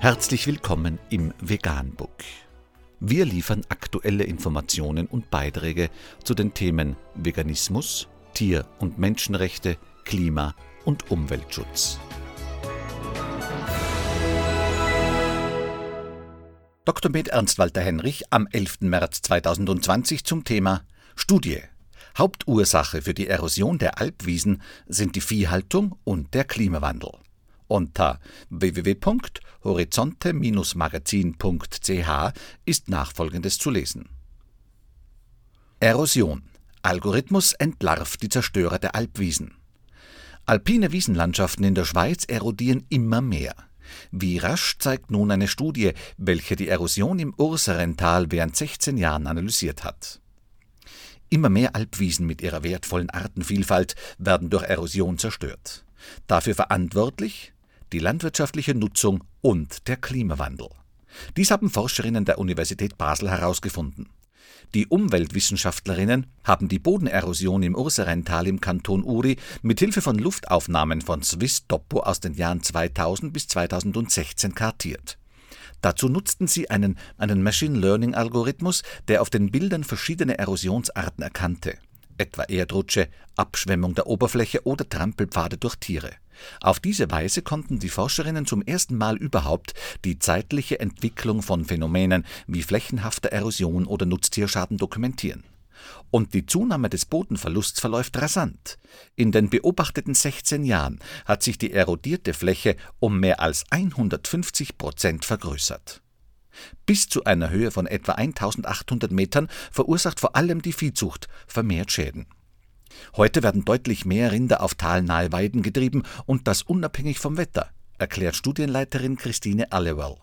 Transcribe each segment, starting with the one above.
Herzlich willkommen im Veganbook. Wir liefern aktuelle Informationen und Beiträge zu den Themen Veganismus, Tier- und Menschenrechte, Klima- und Umweltschutz. Dr. Med Ernst Walter Henrich am 11. März 2020 zum Thema Studie. Hauptursache für die Erosion der Alpwiesen sind die Viehhaltung und der Klimawandel. Unter www.horizonte-magazin.ch ist nachfolgendes zu lesen. Erosion. Algorithmus entlarvt die Zerstörer der Alpwiesen. Alpine Wiesenlandschaften in der Schweiz erodieren immer mehr. Wie rasch zeigt nun eine Studie, welche die Erosion im Urserental während 16 Jahren analysiert hat. Immer mehr Alpwiesen mit ihrer wertvollen Artenvielfalt werden durch Erosion zerstört. Dafür verantwortlich die landwirtschaftliche Nutzung und der Klimawandel. Dies haben Forscherinnen der Universität Basel herausgefunden. Die Umweltwissenschaftlerinnen haben die Bodenerosion im Urserental im Kanton Uri mit Hilfe von Luftaufnahmen von Swiss Topo aus den Jahren 2000 bis 2016 kartiert. Dazu nutzten sie einen, einen Machine Learning Algorithmus, der auf den Bildern verschiedene Erosionsarten erkannte, etwa Erdrutsche, Abschwemmung der Oberfläche oder Trampelpfade durch Tiere. Auf diese Weise konnten die Forscherinnen zum ersten Mal überhaupt die zeitliche Entwicklung von Phänomenen wie flächenhafter Erosion oder Nutztierschaden dokumentieren. Und die Zunahme des Bodenverlusts verläuft rasant. In den beobachteten 16 Jahren hat sich die erodierte Fläche um mehr als 150 Prozent vergrößert. Bis zu einer Höhe von etwa 1800 Metern verursacht vor allem die Viehzucht vermehrt Schäden. Heute werden deutlich mehr Rinder auf talnahe Weiden getrieben und das unabhängig vom Wetter, erklärt Studienleiterin Christine Allewell.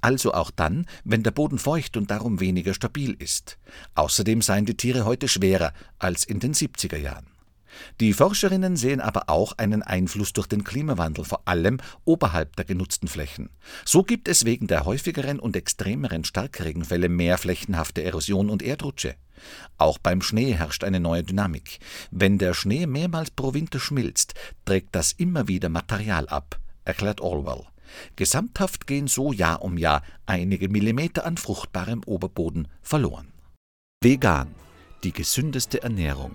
Also auch dann, wenn der Boden feucht und darum weniger stabil ist. Außerdem seien die Tiere heute schwerer als in den 70er Jahren. Die Forscherinnen sehen aber auch einen Einfluss durch den Klimawandel, vor allem oberhalb der genutzten Flächen. So gibt es wegen der häufigeren und extremeren Starkregenfälle mehr flächenhafte Erosion und Erdrutsche. Auch beim Schnee herrscht eine neue Dynamik. Wenn der Schnee mehrmals pro Winter schmilzt, trägt das immer wieder Material ab, erklärt Orwell. Gesamthaft gehen so Jahr um Jahr einige Millimeter an fruchtbarem Oberboden verloren. Vegan, die gesündeste Ernährung